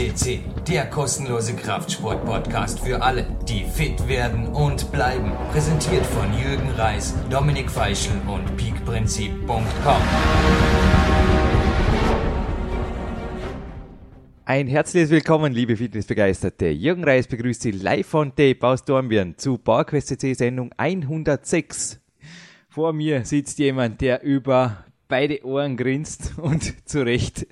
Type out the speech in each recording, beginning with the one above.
CC, der kostenlose Kraftsport-Podcast für alle, die fit werden und bleiben. Präsentiert von Jürgen Reis, Dominik Feischl und peakprinzip.com. Ein herzliches Willkommen, liebe Fitnessbegeisterte. Jürgen Reis begrüßt Sie live von Tape aus Dornbirn zu PowerQuest CC Sendung 106. Vor mir sitzt jemand, der über beide Ohren grinst und zu Recht.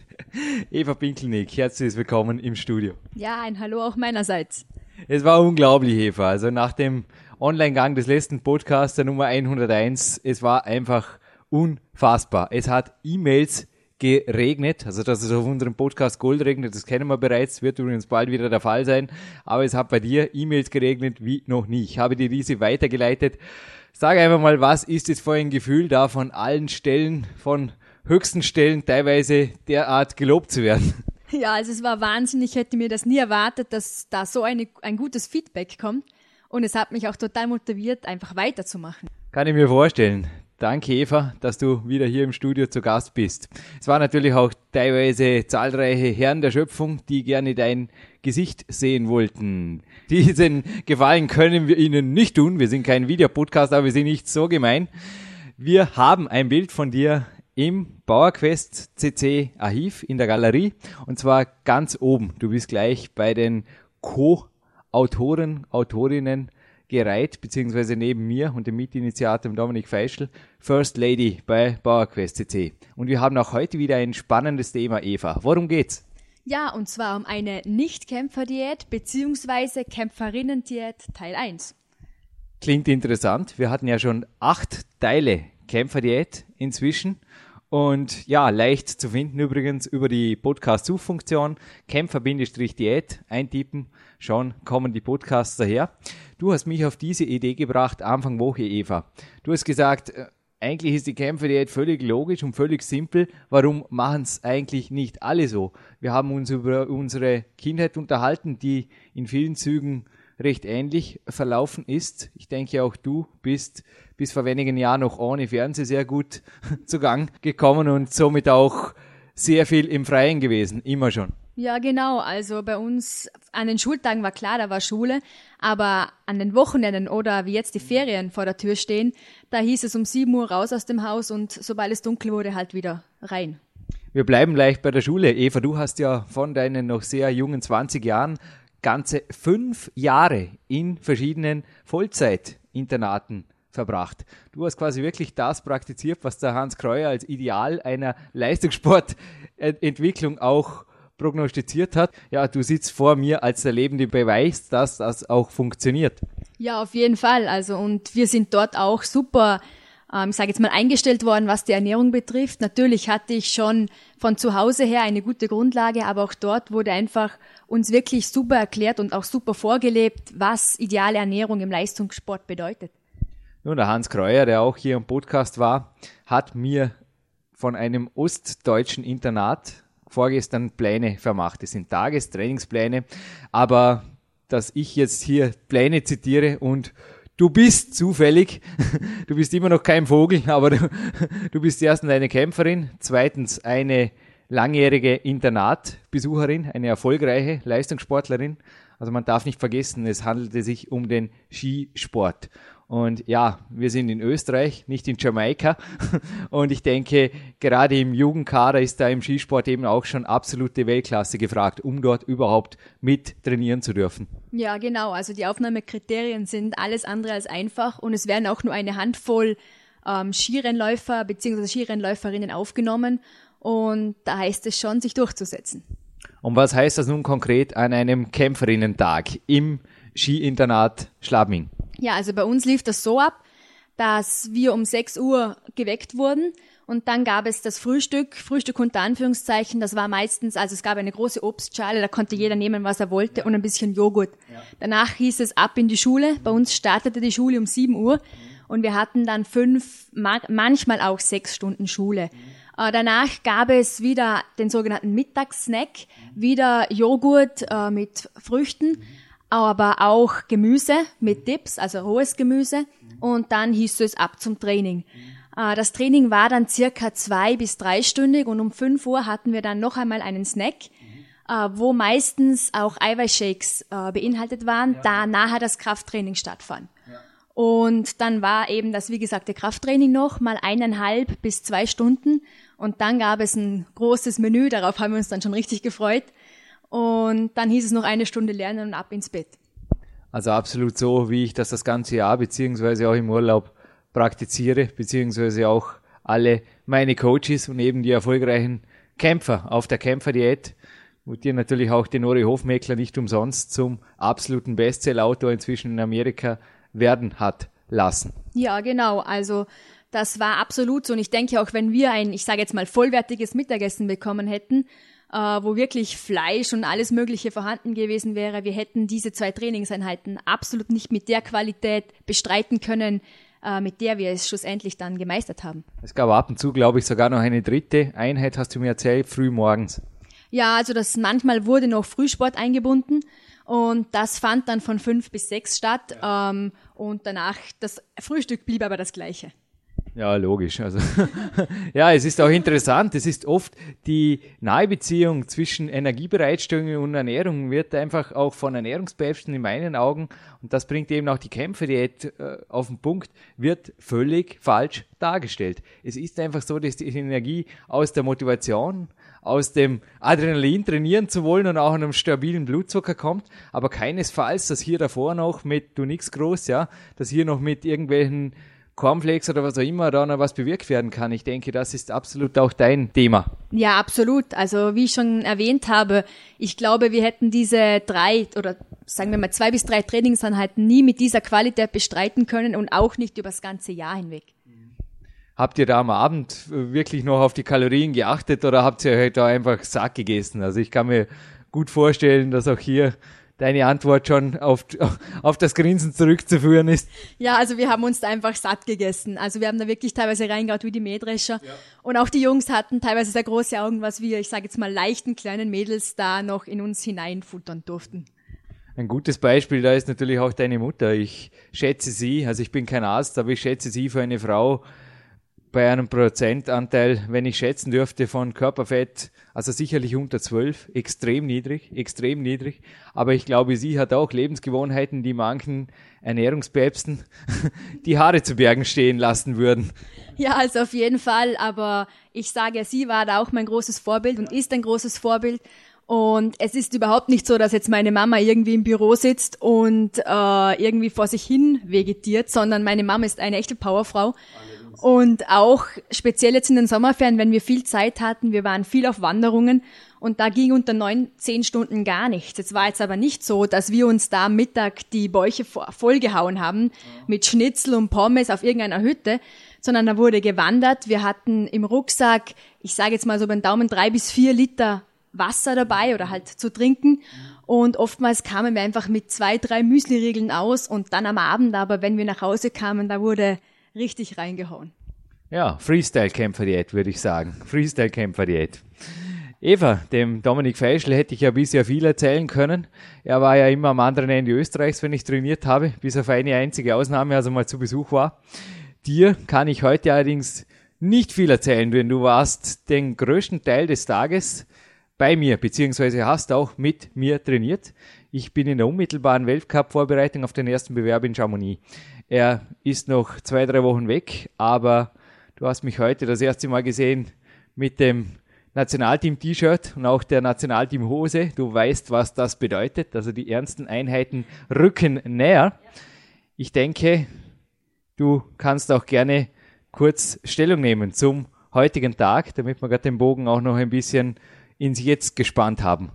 Eva Pinkelnick, herzlich willkommen im Studio. Ja, ein Hallo auch meinerseits. Es war unglaublich, Eva. Also nach dem Online-Gang des letzten Podcasts, der Nummer 101, es war einfach unfassbar. Es hat E-Mails geregnet, also dass es auf unserem Podcast Gold regnet, das kennen wir bereits, wird übrigens bald wieder der Fall sein, aber es hat bei dir E-Mails geregnet wie noch nie. Ich habe dir diese weitergeleitet. Sag einfach mal, was ist es für ein Gefühl, da von allen Stellen, von höchsten Stellen teilweise derart gelobt zu werden? Ja, also es war Wahnsinn. Ich hätte mir das nie erwartet, dass da so eine, ein gutes Feedback kommt. Und es hat mich auch total motiviert, einfach weiterzumachen. Kann ich mir vorstellen. Danke, Eva, dass du wieder hier im Studio zu Gast bist. Es waren natürlich auch teilweise zahlreiche Herren der Schöpfung, die gerne dein Gesicht sehen wollten. Diesen Gefallen können wir ihnen nicht tun. Wir sind kein Videopodcast, aber wir sind nicht so gemein. Wir haben ein Bild von dir im PowerQuest CC Archiv in der Galerie und zwar ganz oben. Du bist gleich bei den Co-Autoren, Autorinnen gereiht, beziehungsweise neben mir und dem Mitinitiator Dominik Feischl, First Lady bei PowerQuest CC. Und wir haben auch heute wieder ein spannendes Thema, Eva. Worum geht's? Ja, und zwar um eine Nicht-Kämpfer-Diät beziehungsweise Kämpferinnen-Diät Teil 1. Klingt interessant. Wir hatten ja schon acht Teile Kämpfer-Diät inzwischen. Und ja, leicht zu finden übrigens über die Podcast-Suchfunktion Kämpfer-Diät eintippen. Schon kommen die Podcasts daher. Du hast mich auf diese Idee gebracht, Anfang Woche, Eva. Du hast gesagt, äh, eigentlich ist die Kämpfer-Diät völlig logisch und völlig simpel. Warum machen es eigentlich nicht alle so? Wir haben uns über unsere Kindheit unterhalten, die in vielen Zügen recht ähnlich verlaufen ist. Ich denke auch du bist bis vor wenigen Jahren noch ohne Fernsehen sehr gut zu Gang gekommen und somit auch sehr viel im Freien gewesen, immer schon. Ja, genau. Also bei uns an den Schultagen war klar, da war Schule, aber an den Wochenenden oder wie jetzt die Ferien vor der Tür stehen, da hieß es um 7 Uhr raus aus dem Haus und sobald es dunkel wurde, halt wieder rein. Wir bleiben leicht bei der Schule. Eva, du hast ja von deinen noch sehr jungen 20 Jahren ganze fünf Jahre in verschiedenen Vollzeitinternaten verbracht. Du hast quasi wirklich das praktiziert, was der Hans Kreuer als Ideal einer Leistungssportentwicklung auch prognostiziert hat. Ja, du sitzt vor mir als der lebende Beweis, dass das auch funktioniert. Ja, auf jeden Fall. Also und wir sind dort auch super ähm, ich sage jetzt mal, eingestellt worden, was die Ernährung betrifft. Natürlich hatte ich schon von zu Hause her eine gute Grundlage, aber auch dort wurde einfach uns wirklich super erklärt und auch super vorgelebt, was ideale Ernährung im Leistungssport bedeutet. Nun, der Hans Kreuer, der auch hier im Podcast war, hat mir von einem ostdeutschen Internat vorgestern Pläne vermacht. Das sind Tagestrainingspläne, aber dass ich jetzt hier Pläne zitiere und du bist zufällig, du bist immer noch kein Vogel, aber du, du bist erstens eine Kämpferin, zweitens eine langjährige Internatbesucherin, eine erfolgreiche Leistungssportlerin. Also man darf nicht vergessen, es handelte sich um den Skisport. Und ja, wir sind in Österreich, nicht in Jamaika. Und ich denke, gerade im Jugendkader ist da im Skisport eben auch schon absolute Weltklasse gefragt, um dort überhaupt mit trainieren zu dürfen. Ja, genau. Also die Aufnahmekriterien sind alles andere als einfach und es werden auch nur eine Handvoll ähm, Skirennläufer bzw. Skirennläuferinnen aufgenommen. Und da heißt es schon, sich durchzusetzen. Und was heißt das nun konkret an einem Kämpferinnentag im Skiinternat Schlabming? Ja, also bei uns lief das so ab, dass wir um 6 Uhr geweckt wurden und dann gab es das Frühstück, Frühstück unter Anführungszeichen, das war meistens, also es gab eine große Obstschale, da konnte jeder nehmen, was er wollte und ein bisschen Joghurt. Ja. Danach hieß es ab in die Schule, bei uns startete die Schule um 7 Uhr mhm. und wir hatten dann fünf, manchmal auch sechs Stunden Schule. Mhm. Äh, danach gab es wieder den sogenannten Mittagssnack, mhm. wieder Joghurt äh, mit Früchten. Aber auch Gemüse mit Dips, also rohes Gemüse. Und dann hieß es ab zum Training. Äh, das Training war dann circa zwei bis dreistündig und um fünf Uhr hatten wir dann noch einmal einen Snack. äh, wo meistens auch Eiweißshakes äh, beinhaltet waren, ja. da nachher das Krafttraining stattfand. Ja. Und dann war eben das, wie gesagt, der Krafttraining noch, mal eineinhalb bis zwei Stunden. Und dann gab es ein großes Menü, darauf haben wir uns dann schon richtig gefreut. Und dann hieß es noch eine Stunde lernen und ab ins Bett. Also absolut so, wie ich das das ganze Jahr beziehungsweise auch im Urlaub praktiziere, beziehungsweise auch alle meine Coaches und eben die erfolgreichen Kämpfer auf der Kämpferdiät, wo dir natürlich auch den Ori Hofmeckler nicht umsonst zum absoluten Bestseller-Autor inzwischen in Amerika werden hat lassen. Ja, genau. Also das war absolut so. Und ich denke auch, wenn wir ein, ich sage jetzt mal, vollwertiges Mittagessen bekommen hätten, äh, wo wirklich Fleisch und alles Mögliche vorhanden gewesen wäre, wir hätten diese zwei Trainingseinheiten absolut nicht mit der Qualität bestreiten können, äh, mit der wir es schlussendlich dann gemeistert haben. Es gab ab und zu, glaube ich, sogar noch eine dritte Einheit, hast du mir erzählt, früh morgens. Ja, also das manchmal wurde noch Frühsport eingebunden und das fand dann von fünf bis sechs statt ja. ähm, und danach das Frühstück blieb aber das gleiche. Ja, logisch. Also ja, es ist auch interessant. Es ist oft die Nahebeziehung zwischen Energiebereitstellung und Ernährung wird einfach auch von Ernährungspäpsten in meinen Augen und das bringt eben auch die Kämpferdiät äh, auf den Punkt, wird völlig falsch dargestellt. Es ist einfach so, dass die Energie aus der Motivation, aus dem Adrenalin trainieren zu wollen und auch einem stabilen Blutzucker kommt, aber keinesfalls, dass hier davor noch mit du nix groß, ja, dass hier noch mit irgendwelchen Cornflakes oder was auch immer da noch was bewirkt werden kann. Ich denke, das ist absolut auch dein Thema. Ja, absolut. Also wie ich schon erwähnt habe, ich glaube, wir hätten diese drei oder sagen wir mal zwei bis drei Trainingseinheiten nie mit dieser Qualität bestreiten können und auch nicht über das ganze Jahr hinweg. Habt ihr da am Abend wirklich noch auf die Kalorien geachtet oder habt ihr halt da einfach Sack gegessen? Also ich kann mir gut vorstellen, dass auch hier deine Antwort schon auf, auf das Grinsen zurückzuführen ist. Ja, also wir haben uns da einfach satt gegessen. Also wir haben da wirklich teilweise reingehaut wie die Mähdrescher. Ja. Und auch die Jungs hatten teilweise sehr große Augen, was wir, ich sage jetzt mal, leichten kleinen Mädels da noch in uns hineinfuttern durften. Ein gutes Beispiel da ist natürlich auch deine Mutter. Ich schätze sie, also ich bin kein Arzt, aber ich schätze sie für eine Frau, bei einem Prozentanteil, wenn ich schätzen dürfte, von Körperfett, also sicherlich unter 12, extrem niedrig, extrem niedrig. Aber ich glaube, sie hat auch Lebensgewohnheiten, die manchen Ernährungspäpsten die Haare zu Bergen stehen lassen würden. Ja, also auf jeden Fall. Aber ich sage, sie war da auch mein großes Vorbild und ist ein großes Vorbild. Und es ist überhaupt nicht so, dass jetzt meine Mama irgendwie im Büro sitzt und äh, irgendwie vor sich hin vegetiert, sondern meine Mama ist eine echte Powerfrau. Und auch speziell jetzt in den Sommerferien, wenn wir viel Zeit hatten, wir waren viel auf Wanderungen und da ging unter neun, zehn Stunden gar nichts. Es war jetzt aber nicht so, dass wir uns da am Mittag die Bäuche vollgehauen haben mit Schnitzel und Pommes auf irgendeiner Hütte, sondern da wurde gewandert. Wir hatten im Rucksack, ich sage jetzt mal so beim Daumen, drei bis vier Liter Wasser dabei oder halt zu trinken. Und oftmals kamen wir einfach mit zwei, drei Müsli-Riegeln aus und dann am Abend aber, wenn wir nach Hause kamen, da wurde richtig reingehauen. Ja, Freestyle-Kämpfer-Diät, würde ich sagen. Freestyle-Kämpfer-Diät. Eva, dem Dominik Feischl hätte ich ja bisher viel erzählen können. Er war ja immer am anderen Ende Österreichs, wenn ich trainiert habe, bis auf eine einzige Ausnahme, also mal zu Besuch war. Dir kann ich heute allerdings nicht viel erzählen, denn du warst den größten Teil des Tages bei mir, beziehungsweise hast auch mit mir trainiert. Ich bin in der unmittelbaren Weltcup-Vorbereitung auf den ersten Bewerb in Chamonix. Er ist noch zwei, drei Wochen weg, aber du hast mich heute das erste Mal gesehen mit dem Nationalteam-T-Shirt und auch der Nationalteam-Hose. Du weißt, was das bedeutet. Also die ernsten Einheiten rücken näher. Ich denke, du kannst auch gerne kurz Stellung nehmen zum heutigen Tag, damit wir gerade den Bogen auch noch ein bisschen ins Jetzt gespannt haben.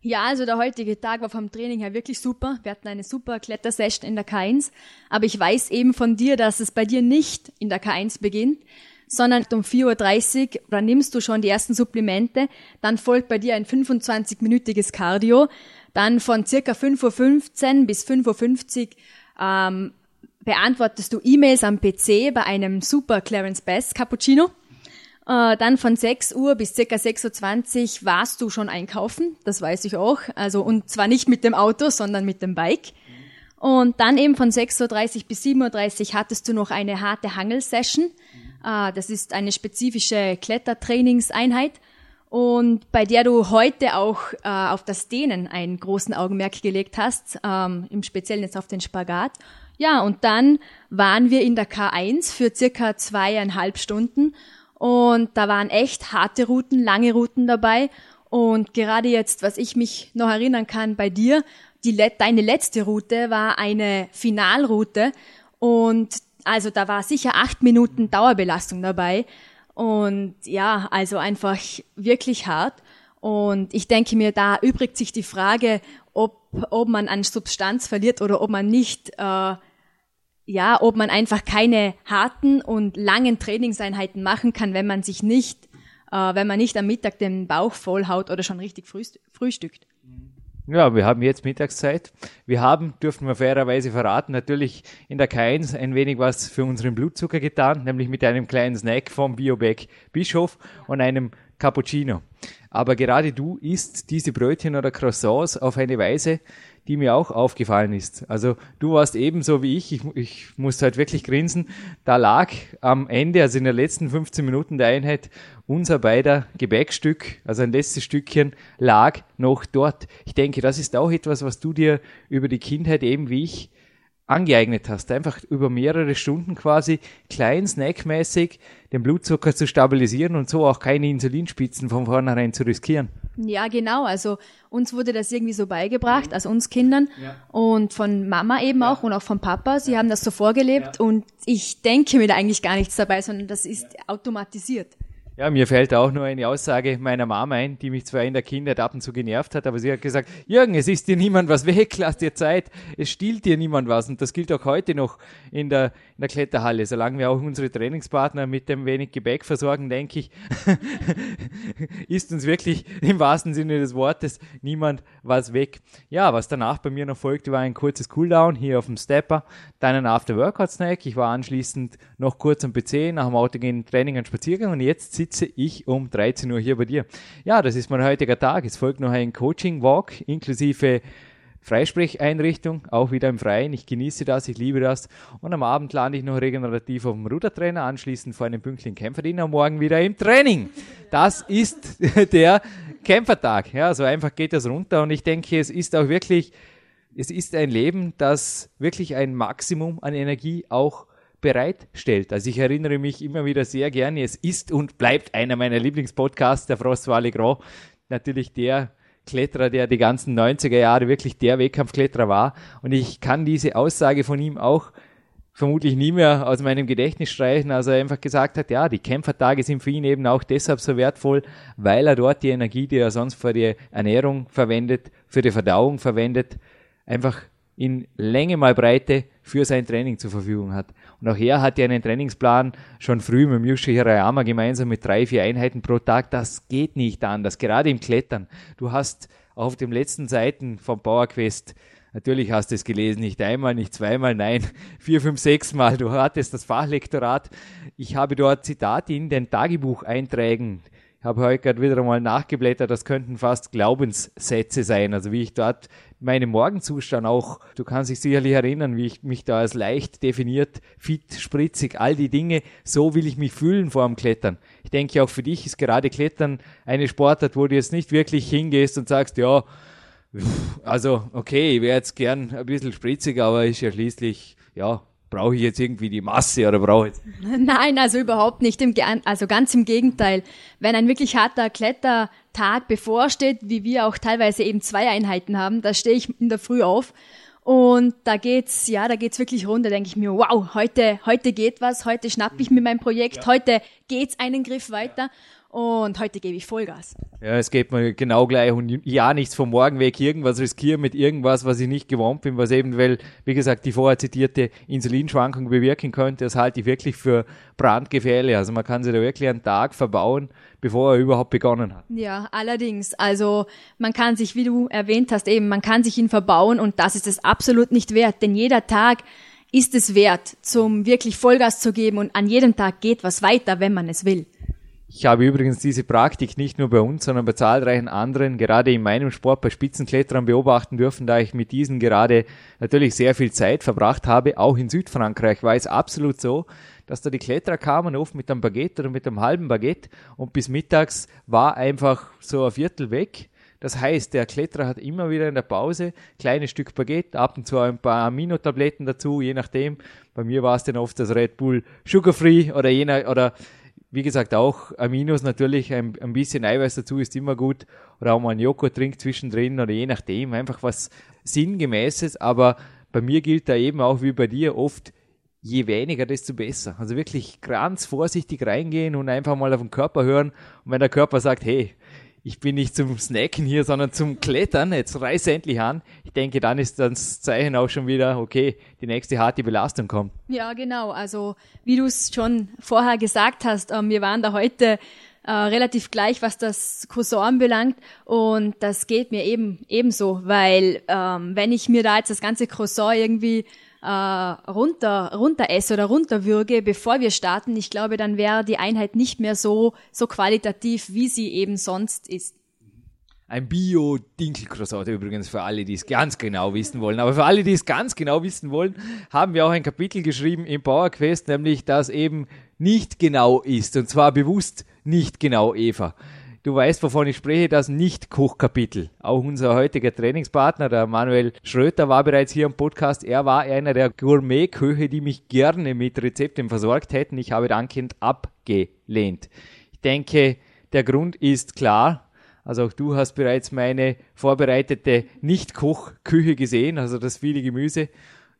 Ja, also der heutige Tag war vom Training her wirklich super. Wir hatten eine super Klettersession in der K1. Aber ich weiß eben von dir, dass es bei dir nicht in der K1 beginnt, sondern um 4.30 Uhr, dann nimmst du schon die ersten Supplemente, dann folgt bei dir ein 25-minütiges Cardio, dann von circa 5.15 Uhr bis 5.50 Uhr ähm, beantwortest du E-Mails am PC bei einem super Clarence Bass Cappuccino. Äh, dann von 6 Uhr bis circa 6.20 Uhr warst du schon einkaufen, das weiß ich auch. Also, und zwar nicht mit dem Auto, sondern mit dem Bike. Und dann eben von 6.30 Uhr bis 7.30 Uhr hattest du noch eine harte Hangelsession. Äh, das ist eine spezifische Klettertrainingseinheit. und bei der du heute auch äh, auf das Dehnen einen großen Augenmerk gelegt hast, ähm, im Speziellen jetzt auf den Spagat. Ja, und dann waren wir in der K1 für circa zweieinhalb Stunden und da waren echt harte Routen, lange Routen dabei. Und gerade jetzt, was ich mich noch erinnern kann bei dir, die, deine letzte Route war eine Finalroute. Und also da war sicher acht Minuten Dauerbelastung dabei. Und ja, also einfach wirklich hart. Und ich denke mir, da übrigt sich die Frage, ob, ob man an Substanz verliert oder ob man nicht, äh, ja, ob man einfach keine harten und langen Trainingseinheiten machen kann, wenn man sich nicht, äh, wenn man nicht am Mittag den Bauch vollhaut oder schon richtig frühstückt. Ja, wir haben jetzt Mittagszeit. Wir haben, dürfen wir fairerweise verraten, natürlich in der K1 ein wenig was für unseren Blutzucker getan, nämlich mit einem kleinen Snack vom Biobag Bischof und einem Cappuccino. Aber gerade du isst diese Brötchen oder Croissants auf eine Weise, die mir auch aufgefallen ist. Also du warst ebenso wie ich, ich, ich musste halt wirklich grinsen, da lag am Ende, also in den letzten 15 Minuten der Einheit, unser beider Gebäckstück, also ein letztes Stückchen, lag noch dort. Ich denke, das ist auch etwas, was du dir über die Kindheit eben wie ich angeeignet hast, einfach über mehrere Stunden quasi klein snackmäßig den Blutzucker zu stabilisieren und so auch keine Insulinspitzen von vornherein zu riskieren. Ja, genau. Also uns wurde das irgendwie so beigebracht, also uns Kindern ja. und von Mama eben ja. auch und auch von Papa. Sie ja. haben das so vorgelebt und ich denke mir da eigentlich gar nichts dabei, sondern das ist automatisiert. Ja, mir fällt auch nur eine Aussage meiner Mama ein, die mich zwar in der Kindheit ab und zu genervt hat, aber sie hat gesagt, Jürgen, es ist dir niemand was weg, lass dir Zeit, es stiehlt dir niemand was. Und das gilt auch heute noch in der, in der Kletterhalle. Solange wir auch unsere Trainingspartner mit dem wenig Gebäck versorgen, denke ich, ist uns wirklich im wahrsten Sinne des Wortes niemand was weg. Ja, was danach bei mir noch folgte, war ein kurzes Cooldown hier auf dem Stepper, dann ein After-Workout-Snack. Ich war anschließend noch kurz am PC, nach dem Auto gehen Training und Spaziergang und jetzt sitze ich um 13 Uhr hier bei dir. Ja, das ist mein heutiger Tag. Es folgt noch ein Coaching-Walk inklusive Freisprecheinrichtung, auch wieder im Freien. Ich genieße das, ich liebe das. Und am Abend lande ich noch regenerativ auf dem Rudertrainer, anschließend vor einem pünktlichen Kämpferdiener und morgen wieder im Training. Das ist der Kämpfertag. Ja, so einfach geht das runter und ich denke, es ist auch wirklich, es ist ein Leben, das wirklich ein Maximum an Energie auch bereitstellt. Also ich erinnere mich immer wieder sehr gerne, es ist und bleibt einer meiner Lieblingspodcasts, der François Legrand, natürlich der Kletterer, der die ganzen 90er Jahre wirklich der Wettkampfkletterer war. Und ich kann diese Aussage von ihm auch vermutlich nie mehr aus meinem Gedächtnis streichen, als er einfach gesagt hat, ja, die Kämpfertage sind für ihn eben auch deshalb so wertvoll, weil er dort die Energie, die er sonst für die Ernährung verwendet, für die Verdauung verwendet, einfach in Länge mal Breite für sein Training zur Verfügung hat. Und auch er hat ja einen Trainingsplan schon früh mit Yushi Hirayama gemeinsam mit drei, vier Einheiten pro Tag. Das geht nicht anders, gerade im Klettern. Du hast auf den letzten Seiten vom PowerQuest Natürlich hast du es gelesen, nicht einmal, nicht zweimal, nein, vier, fünf, sechs Mal. Du hattest das Fachlektorat. Ich habe dort Zitate in den Tagebucheinträgen habe heute gerade wieder einmal nachgeblättert, das könnten fast Glaubenssätze sein. Also wie ich dort meinen Morgenzustand auch, du kannst dich sicherlich erinnern, wie ich mich da als leicht definiert, fit, spritzig, all die Dinge, so will ich mich fühlen vor dem Klettern. Ich denke auch für dich ist gerade Klettern eine Sportart, wo du jetzt nicht wirklich hingehst und sagst, ja, also okay, ich wäre jetzt gern ein bisschen spritzig, aber ist ja schließlich, ja, brauche ich jetzt irgendwie die Masse oder brauche ich jetzt? Nein, also überhaupt nicht. Im, also ganz im Gegenteil. Wenn ein wirklich harter Klettertag bevorsteht, wie wir auch teilweise eben zwei Einheiten haben, da stehe ich in der Früh auf und da geht's, ja, da geht's wirklich runter. Denke ich mir, wow, heute, heute geht was, heute schnapp ich mir mein Projekt, ja. heute geht's einen Griff weiter und heute gebe ich Vollgas. Ja, es geht mir genau gleich und ja, nichts vom Morgen weg, irgendwas riskieren mit irgendwas, was ich nicht gewohnt bin, was eventuell, wie gesagt, die vorher zitierte Insulinschwankung bewirken könnte, das halte ich wirklich für brandgefährlich. Also man kann sich da wirklich einen Tag verbauen, bevor er überhaupt begonnen hat. Ja, allerdings. Also man kann sich, wie du erwähnt hast, eben, man kann sich ihn verbauen und das ist es absolut nicht wert, denn jeder Tag ist es wert, zum wirklich Vollgas zu geben und an jedem Tag geht was weiter, wenn man es will. Ich habe übrigens diese Praktik nicht nur bei uns, sondern bei zahlreichen anderen, gerade in meinem Sport bei Spitzenkletterern beobachten dürfen, da ich mit diesen gerade natürlich sehr viel Zeit verbracht habe. Auch in Südfrankreich war es absolut so, dass da die Kletterer kamen, oft mit einem Baguette oder mit einem halben Baguette und bis mittags war einfach so ein Viertel weg. Das heißt, der Kletterer hat immer wieder in der Pause kleines Stück Baguette, ab und zu ein paar Aminotabletten dazu, je nachdem. Bei mir war es dann oft das Red Bull Sugar Free oder je nach, oder wie gesagt, auch Aminos natürlich, ein, ein bisschen Eiweiß dazu ist immer gut. Oder auch mal ein Joghurt trinkt zwischendrin oder je nachdem, einfach was Sinngemäßes. Aber bei mir gilt da eben auch wie bei dir oft, je weniger, desto besser. Also wirklich ganz vorsichtig reingehen und einfach mal auf den Körper hören. Und wenn der Körper sagt, hey, ich bin nicht zum Snacken hier, sondern zum Klettern. Jetzt reiß endlich an. Ich denke, dann ist das Zeichen auch schon wieder, okay, die nächste harte Belastung kommt. Ja, genau. Also, wie du es schon vorher gesagt hast, ähm, wir waren da heute äh, relativ gleich, was das Cousin anbelangt. Und das geht mir eben ebenso, weil ähm, wenn ich mir da jetzt das ganze Croissant irgendwie äh, runter, runter esse oder runterwürge, bevor wir starten, ich glaube, dann wäre die Einheit nicht mehr so, so qualitativ, wie sie eben sonst ist. Ein Bio-Dinkelcroissant übrigens für alle, die es ganz genau wissen wollen. Aber für alle, die es ganz genau wissen wollen, haben wir auch ein Kapitel geschrieben im PowerQuest, nämlich das eben nicht genau ist. Und zwar bewusst nicht genau, Eva. Du weißt, wovon ich spreche, das Nicht-Kochkapitel. Auch unser heutiger Trainingspartner, der Manuel Schröter, war bereits hier im Podcast. Er war einer der Gourmet-Köche, die mich gerne mit Rezepten versorgt hätten. Ich habe dankend abgelehnt. Ich denke, der Grund ist klar. Also auch du hast bereits meine vorbereitete Nicht-Koch-Küche gesehen, also das viele Gemüse,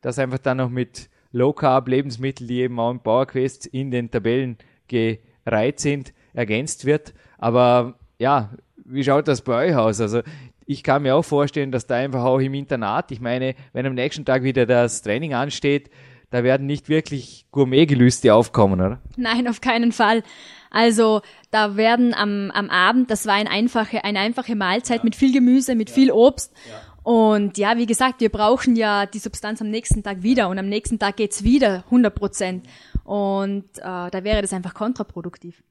das einfach dann noch mit Low-Carb-Lebensmitteln, die eben auch im PowerQuest in den Tabellen gereiht sind, ergänzt wird. Aber ja, wie schaut das bei euch aus? Also ich kann mir auch vorstellen, dass da einfach auch im Internat, ich meine, wenn am nächsten Tag wieder das Training ansteht, da werden nicht wirklich Gourmetgelüste aufkommen, oder? Nein, auf keinen Fall. Also da werden am, am Abend, das war eine einfache, eine einfache Mahlzeit ja. mit viel Gemüse, mit ja. viel Obst. Ja. Und ja, wie gesagt, wir brauchen ja die Substanz am nächsten Tag wieder und am nächsten Tag geht's wieder 100 Prozent. Und äh, da wäre das einfach kontraproduktiv.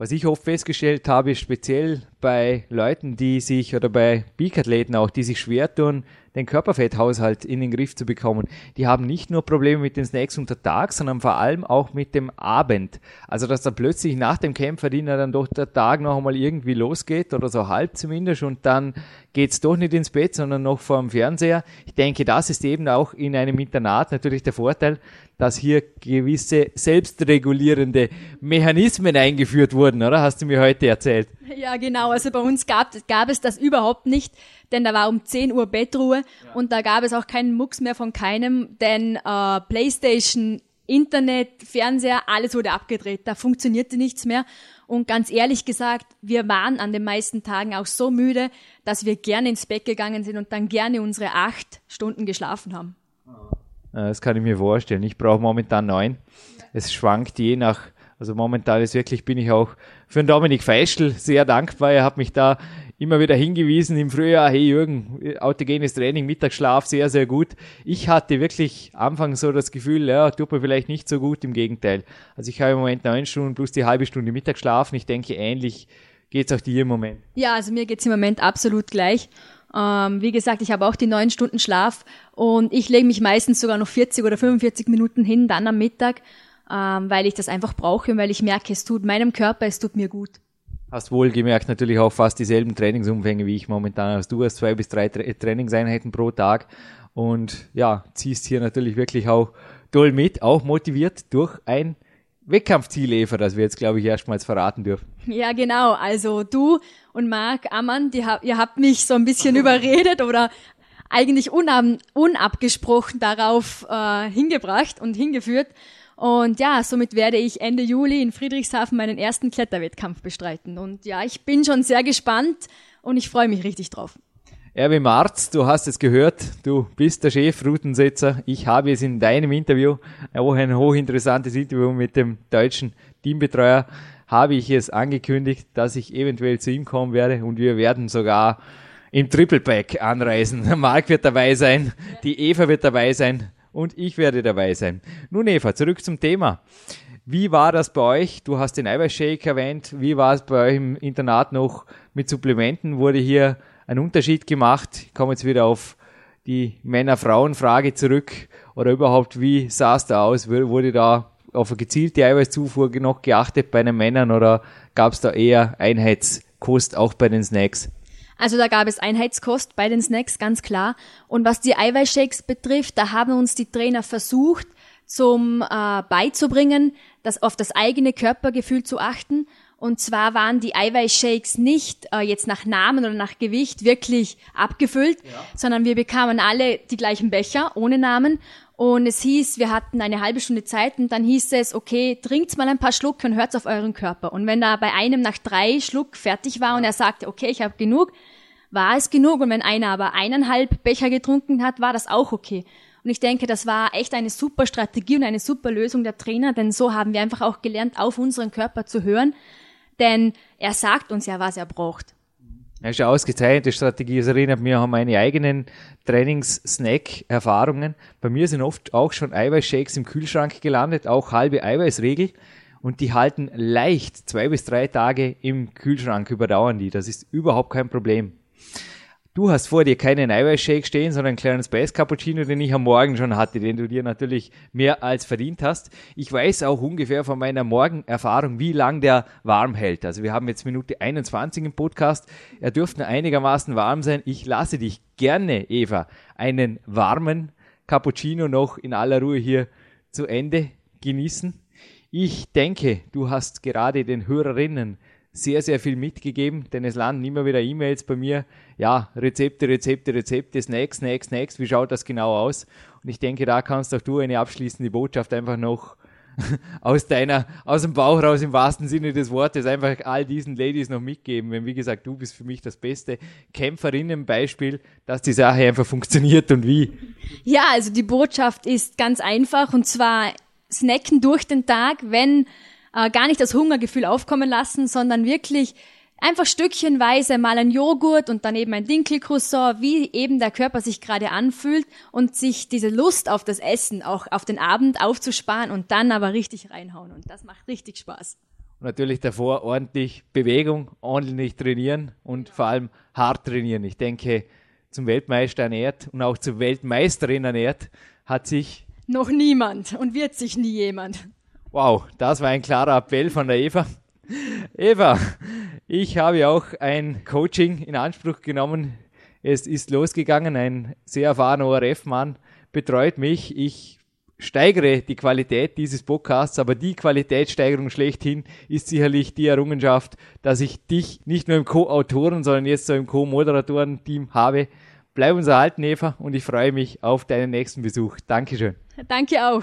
Was ich oft festgestellt habe, speziell bei Leuten, die sich oder bei Peak-Athleten auch, die sich schwer tun, den Körperfetthaushalt in den Griff zu bekommen. Die haben nicht nur Probleme mit den Snacks unter Tag, sondern vor allem auch mit dem Abend. Also, dass dann plötzlich nach dem Kämpferdiener dann doch der Tag noch einmal irgendwie losgeht oder so halb zumindest und dann geht's doch nicht ins Bett, sondern noch vor dem Fernseher. Ich denke, das ist eben auch in einem Internat natürlich der Vorteil, dass hier gewisse selbstregulierende Mechanismen eingeführt wurden, oder? Hast du mir heute erzählt? Ja, genau. Also bei uns gab, gab es das überhaupt nicht, denn da war um 10 Uhr Bettruhe ja. und da gab es auch keinen Mucks mehr von keinem, denn äh, Playstation, Internet, Fernseher, alles wurde abgedreht. Da funktionierte nichts mehr. Und ganz ehrlich gesagt, wir waren an den meisten Tagen auch so müde, dass wir gerne ins Bett gegangen sind und dann gerne unsere acht Stunden geschlafen haben. Das kann ich mir vorstellen. Ich brauche momentan neun. Es schwankt je nach also momentan ist wirklich, bin ich auch für den Dominik Feischl sehr dankbar. Er hat mich da immer wieder hingewiesen im Frühjahr, hey Jürgen, autogenes Training, Mittagsschlaf, sehr, sehr gut. Ich hatte wirklich Anfang so das Gefühl, ja, tut mir vielleicht nicht so gut, im Gegenteil. Also ich habe im Moment neun Stunden plus die halbe Stunde Mittagsschlafen. Ich denke, ähnlich geht's auch dir im Moment. Ja, also mir geht's im Moment absolut gleich. Ähm, wie gesagt, ich habe auch die neun Stunden Schlaf und ich lege mich meistens sogar noch 40 oder 45 Minuten hin, dann am Mittag ähm, weil ich das einfach brauche und weil ich merke, es tut meinem Körper, es tut mir gut. Hast wohlgemerkt natürlich auch fast dieselben Trainingsumfänge wie ich momentan. Also du hast zwei bis drei Tra Trainingseinheiten pro Tag und ja, ziehst hier natürlich wirklich auch toll mit, auch motiviert durch ein Wettkampfziel, Eva, das wir jetzt, glaube ich, erstmals verraten dürfen. Ja, genau. Also du und Marc Ammann, die, ihr habt mich so ein bisschen überredet oder eigentlich unab unabgesprochen darauf äh, hingebracht und hingeführt. Und ja, somit werde ich Ende Juli in Friedrichshafen meinen ersten Kletterwettkampf bestreiten. Und ja, ich bin schon sehr gespannt und ich freue mich richtig drauf. Erwin Marz, du hast es gehört, du bist der Chefroutensetzer. Ich habe es in deinem Interview, auch ein hochinteressantes Interview mit dem deutschen Teambetreuer, habe ich es angekündigt, dass ich eventuell zu ihm kommen werde und wir werden sogar im Triplepack anreisen. Marc wird dabei sein, die Eva wird dabei sein und ich werde dabei sein. Nun Eva, zurück zum Thema. Wie war das bei euch? Du hast den Eiweißshake erwähnt. Wie war es bei euch im Internat noch mit Supplementen? Wurde hier ein Unterschied gemacht? Ich komme jetzt wieder auf die Männer-Frauen-Frage zurück. Oder überhaupt, wie sah es da aus? Wurde da auf eine gezielte Eiweißzufuhr noch geachtet bei den Männern oder gab es da eher Einheitskost auch bei den Snacks? Also da gab es Einheitskost bei den Snacks, ganz klar. Und was die Eiweißshakes betrifft, da haben uns die Trainer versucht, zum äh, beizubringen, das auf das eigene Körpergefühl zu achten. Und zwar waren die Eiweißshakes nicht äh, jetzt nach Namen oder nach Gewicht wirklich abgefüllt, ja. sondern wir bekamen alle die gleichen Becher ohne Namen. Und es hieß, wir hatten eine halbe Stunde Zeit und dann hieß es, okay, trinkt mal ein paar Schluck und hört auf euren Körper. Und wenn da bei einem nach drei Schluck fertig war und er sagte, okay, ich habe genug, war es genug. Und wenn einer aber eineinhalb Becher getrunken hat, war das auch okay. Und ich denke, das war echt eine super Strategie und eine super Lösung der Trainer, denn so haben wir einfach auch gelernt, auf unseren Körper zu hören. Denn er sagt uns ja, was er braucht. Das ist eine ausgezeichnete Strategie. Es erinnert mich an meine eigenen Trainings-Snack-Erfahrungen. Bei mir sind oft auch schon Eiweißshakes im Kühlschrank gelandet, auch halbe Eiweißregel. Und die halten leicht zwei bis drei Tage im Kühlschrank, überdauern die. Das ist überhaupt kein Problem. Du hast vor dir keinen Eiweißshake stehen, sondern einen kleinen Space Cappuccino, den ich am Morgen schon hatte, den du dir natürlich mehr als verdient hast. Ich weiß auch ungefähr von meiner Morgenerfahrung, wie lang der warm hält. Also wir haben jetzt Minute 21 im Podcast. Er dürfte einigermaßen warm sein. Ich lasse dich gerne, Eva, einen warmen Cappuccino noch in aller Ruhe hier zu Ende genießen. Ich denke, du hast gerade den Hörerinnen sehr, sehr viel mitgegeben, denn es landen immer wieder E-Mails bei mir. Ja, Rezepte, Rezepte, Rezepte, Snacks, Snacks, Snacks. Wie schaut das genau aus? Und ich denke, da kannst auch du eine abschließende Botschaft einfach noch aus deiner, aus dem Bauch raus im wahrsten Sinne des Wortes einfach all diesen Ladies noch mitgeben. Denn wie gesagt, du bist für mich das beste Kämpferinnenbeispiel, dass die Sache einfach funktioniert und wie. Ja, also die Botschaft ist ganz einfach und zwar snacken durch den Tag, wenn äh, gar nicht das Hungergefühl aufkommen lassen, sondern wirklich einfach stückchenweise mal ein Joghurt und dann eben ein Dinkelcroissant, wie eben der Körper sich gerade anfühlt und sich diese Lust auf das Essen auch auf den Abend aufzusparen und dann aber richtig reinhauen. Und das macht richtig Spaß. Und natürlich davor ordentlich Bewegung, ordentlich trainieren und vor allem hart trainieren. Ich denke, zum Weltmeister ernährt und auch zur Weltmeisterin ernährt hat sich noch niemand und wird sich nie jemand. Wow, das war ein klarer Appell von der Eva. Eva, ich habe auch ein Coaching in Anspruch genommen. Es ist losgegangen. Ein sehr erfahrener ORF-Mann betreut mich. Ich steigere die Qualität dieses Podcasts, aber die Qualitätssteigerung schlechthin ist sicherlich die Errungenschaft, dass ich dich nicht nur im Co-Autoren, sondern jetzt so im Co-Moderatoren-Team habe. Bleib uns erhalten, Eva, und ich freue mich auf deinen nächsten Besuch. Dankeschön. Danke auch.